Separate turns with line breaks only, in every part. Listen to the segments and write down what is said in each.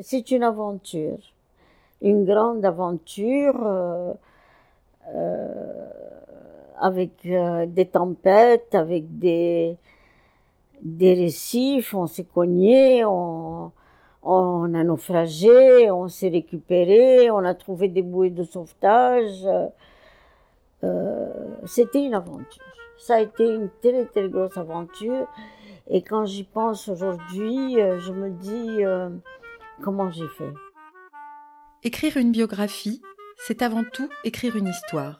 c'est une aventure, une grande aventure euh, euh, avec euh, des tempêtes, avec des, des récifs, on s'est cogné, on, on a naufragé, on s'est récupéré, on a trouvé des bouées de sauvetage. C'était une aventure. Ça a été une très très grosse aventure. Et quand j'y pense aujourd'hui, je me dis comment j'ai fait?
Écrire une biographie, c'est avant tout écrire une histoire.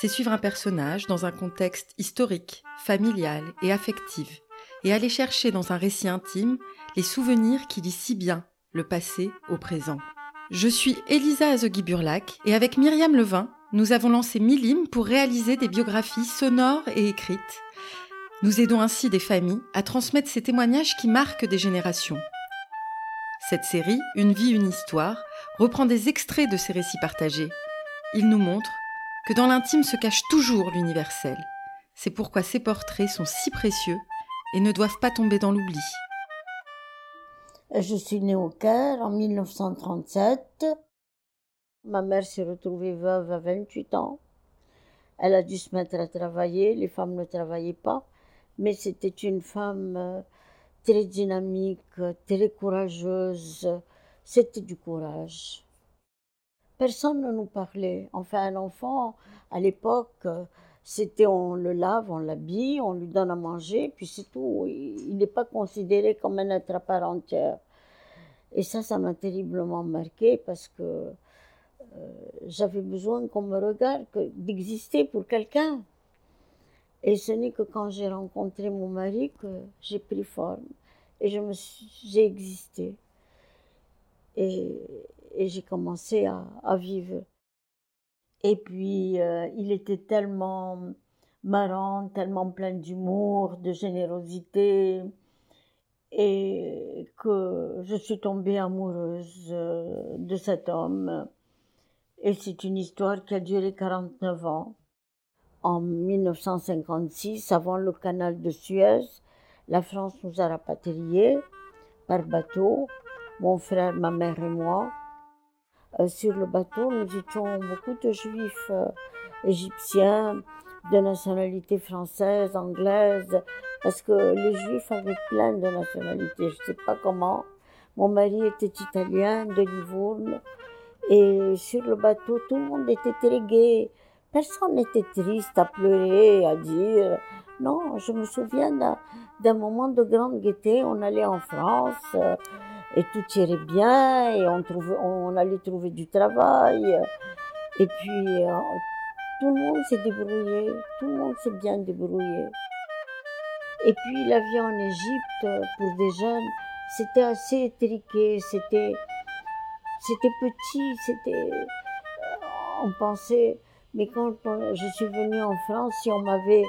C'est suivre un personnage dans un contexte historique, familial et affectif, et aller chercher dans un récit intime les souvenirs qui lient si bien le passé au présent. Je suis Elisa Azogui-Burlac et avec Myriam Levin, nous avons lancé Milim pour réaliser des biographies sonores et écrites. Nous aidons ainsi des familles à transmettre ces témoignages qui marquent des générations. Cette série, Une vie, une histoire, reprend des extraits de ces récits partagés. Il nous montre que dans l'intime se cache toujours l'universel. C'est pourquoi ces portraits sont si précieux et ne doivent pas tomber dans l'oubli.
Je suis née au Caire en 1937. Ma mère s'est retrouvée veuve à 28 ans. Elle a dû se mettre à travailler. Les femmes ne travaillaient pas. Mais c'était une femme euh, très dynamique, très courageuse. C'était du courage. Personne ne nous parlait. Enfin, un enfant, à l'époque, c'était on le lave, on l'habille, on lui donne à manger, puis c'est tout. Il n'est pas considéré comme un être à part entière. Et ça, ça m'a terriblement marqué parce que euh, j'avais besoin qu'on me regarde, d'exister pour quelqu'un. Et ce n'est que quand j'ai rencontré mon mari que j'ai pris forme et je me j'ai existé. Et, j'ai commencé à, à vivre. Et puis, euh, il était tellement marrant, tellement plein d'humour, de générosité, et que je suis tombée amoureuse euh, de cet homme. Et c'est une histoire qui a duré 49 ans. En 1956, avant le canal de Suez, la France nous a rapatriés par bateau, mon frère, ma mère et moi. Euh, sur le bateau, nous étions beaucoup de juifs euh, égyptiens, de nationalité française, anglaise, parce que les juifs avaient plein de nationalités, je ne sais pas comment. Mon mari était italien, de Livourne, et sur le bateau, tout le monde était très gai. Personne n'était triste à pleurer, à dire. Non, je me souviens d'un moment de grande gaieté. On allait en France. Euh, et tout irait bien et on, allait trouver du travail. Et puis, euh, tout le monde s'est débrouillé, tout le monde s'est bien débrouillé. Et puis, la vie en Égypte, pour des jeunes, c'était assez étriqué, c'était, c'était petit, c'était, euh, on pensait, mais quand je suis venue en France, si on m'avait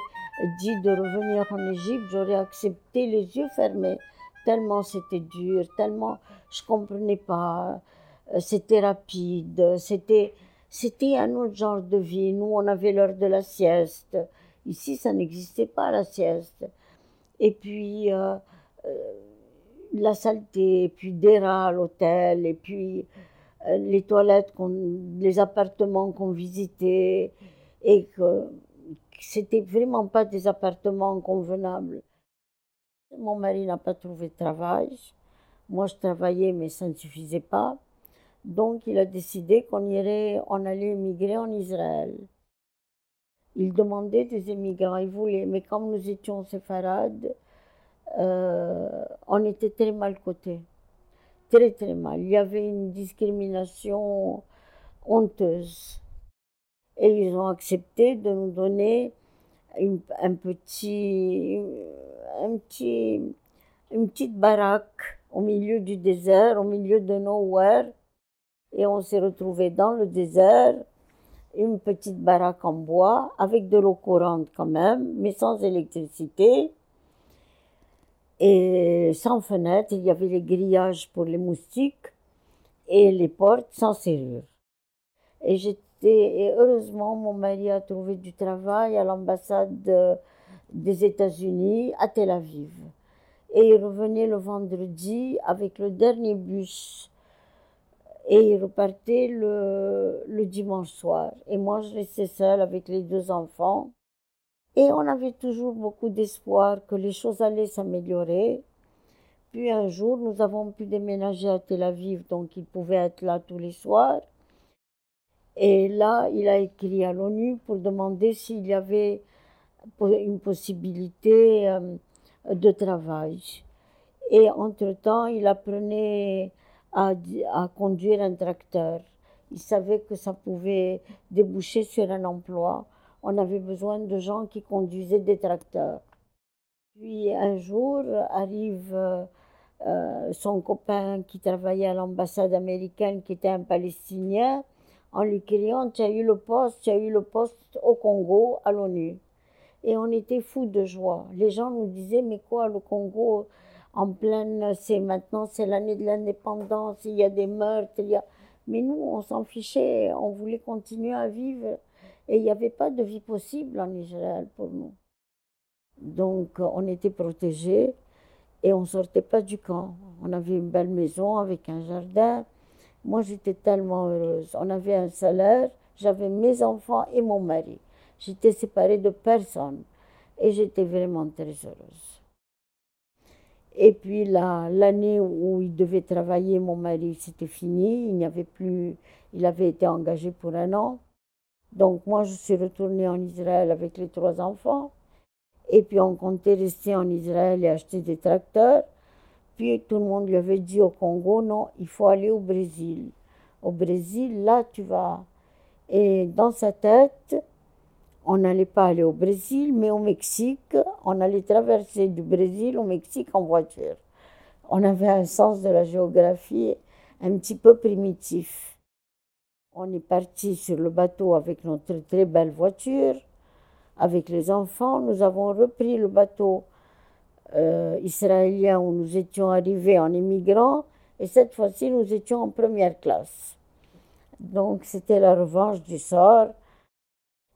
dit de revenir en Égypte, j'aurais accepté les yeux fermés tellement c'était dur, tellement je comprenais pas, euh, c'était rapide, c'était c'était un autre genre de vie. Nous, on avait l'heure de la sieste. Ici, ça n'existait pas la sieste. Et puis euh, euh, la saleté, et puis des rats à l'hôtel, et puis les toilettes, les appartements qu'on visitait, et que c'était vraiment pas des appartements convenables. Mon mari n'a pas trouvé de travail. Moi, je travaillais, mais ça ne suffisait pas. Donc, il a décidé qu'on irait, on allait émigrer en Israël. Il demandait des émigrants, il voulait, mais comme nous étions séfarades, euh, on était très mal cotés. Très, très mal. Il y avait une discrimination honteuse. Et ils ont accepté de nous donner un petit, un petit, une petite baraque au milieu du désert, au milieu de nowhere. Et on s'est retrouvé dans le désert, une petite baraque en bois, avec de l'eau courante quand même, mais sans électricité. Et sans fenêtre, il y avait les grillages pour les moustiques et les portes sans serrure. Et j'étais et heureusement, mon mari a trouvé du travail à l'ambassade des États-Unis à Tel Aviv. Et il revenait le vendredi avec le dernier bus Et il repartait le, le dimanche soir. Et moi, je restais seule avec les deux enfants. Et on avait toujours beaucoup d'espoir que les choses allaient s'améliorer. Puis un jour, nous avons pu déménager à Tel Aviv, donc il pouvait être là tous les soirs. Et là, il a écrit à l'ONU pour demander s'il y avait une possibilité euh, de travail. Et entre-temps, il apprenait à, à, conduire un tracteur. Il savait que ça pouvait déboucher sur un emploi. On avait besoin de gens qui conduisaient des tracteurs. Puis un jour arrive euh, euh, son copain qui travaillait à l'ambassade américaine, qui était un Palestinien, en lui criant Tu as eu le poste, tu as eu le poste au Congo, à l'ONU. Et on était fous de joie. Les gens nous disaient Mais quoi, le Congo, en pleine, c'est maintenant, c'est l'année de l'indépendance, il y a des meurtres, il y a. Mais nous, on s'en fichait, on voulait continuer à vivre. Et il n'y avait pas de vie possible en Israël pour nous. Donc, on était protégés et on ne sortait pas du camp. On avait une belle maison avec un jardin. Moi, j'étais tellement heureuse. On avait un salaire, j'avais mes enfants et mon mari. J'étais séparée de personne et j'étais vraiment très heureuse. Et puis l'année où il devait travailler, mon mari, c'était fini. Il n'y avait plus, il avait été engagé pour un an. Donc moi, je suis retournée en Israël avec les trois enfants. Et puis on comptait rester en Israël et acheter des tracteurs. Puis tout le monde lui avait dit au Congo, non, il faut aller au Brésil. Au Brésil, là, tu vas. Et dans sa tête, on n'allait pas aller au Brésil, mais au Mexique, on allait traverser du Brésil au Mexique en voiture. On avait un sens de la géographie un petit peu primitif. On est parti sur le bateau avec notre très belle voiture. Avec les enfants, nous avons repris le bateau euh, israélien où nous étions arrivés en immigrant. Et cette fois-ci, nous étions en première classe. Donc, c'était la revanche du sort.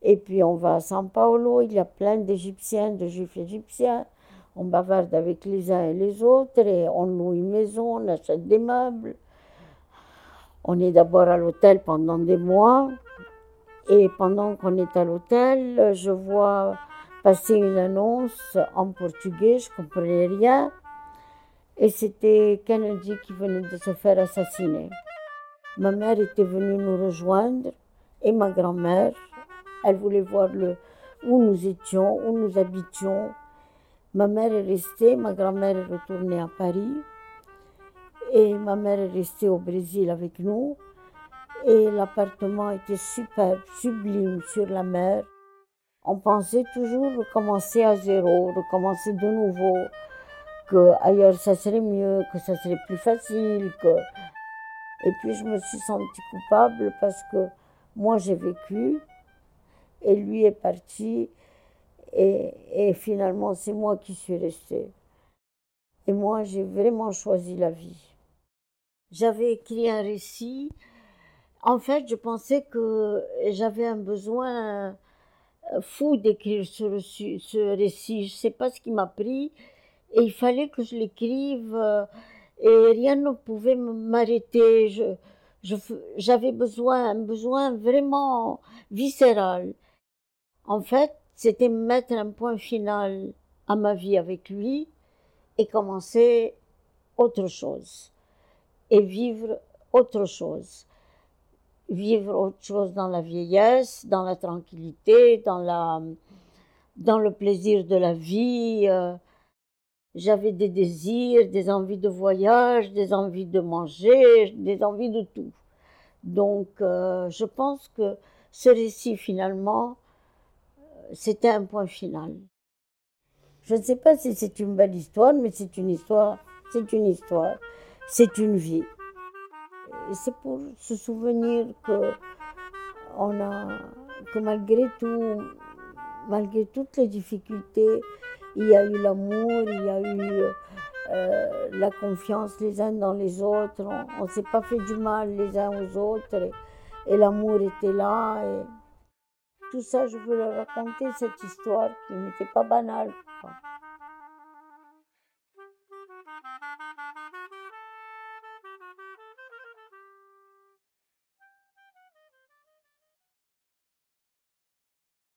Et puis, on va à San Paolo, il y a plein d'Égyptiens, de Juifs égyptiens. On bavarde avec les uns et les autres et on loue une maison, on achète des meubles. On est d'abord à l'hôtel pendant des mois. Et pendant qu'on est à l'hôtel, je vois passer une annonce en portugais, je ne comprenais rien. Et c'était Kennedy qui venait de se faire assassiner. Ma mère était venue nous rejoindre et ma grand-mère. Elle voulait voir où nous étions, où nous habitions. Ma mère est restée, ma grand-mère est retournée à Paris. Et ma mère est restée au Brésil avec nous. Et l'appartement était superbe, sublime sur la mer. On pensait toujours recommencer à zéro, recommencer de nouveau, que ailleurs ça serait mieux, que ça serait plus facile, que... Et puis je me suis sentie coupable parce que moi j'ai vécu et lui est parti et, et finalement c'est moi qui suis restée. Et moi j'ai vraiment choisi la vie. J'avais écrit un récit en fait, je pensais que j'avais un besoin euh, fou d'écrire ce, récit. Je ne sais pas ce qui m'a pris. Et il fallait que je l'écrive. Euh, et rien ne pouvait m'arrêter. j'avais besoin, un besoin vraiment viscéral. En fait, c'était mettre un point final à ma vie avec lui et commencer autre chose. Et vivre autre chose vivre autre chose dans la vieillesse, dans la tranquillité, dans, la, dans le plaisir de la vie. Euh. J'avais des désirs, des envies de voyage, des envies de manger, des envies de tout. Donc, euh, je pense que ce récit, finalement, c'était un point final. Je ne sais pas si c'est une belle histoire, mais c'est une histoire, c'est une histoire, c'est une vie c'est pour se souvenir que on a, que malgré tout, malgré toutes les difficultés, il y a eu l'amour, il y a eu euh, la confiance les uns dans les autres. On ne s'est pas fait du mal les uns aux autres et, l'amour était là. Tout ça, je veux leur raconter cette histoire qui n'était pas banale.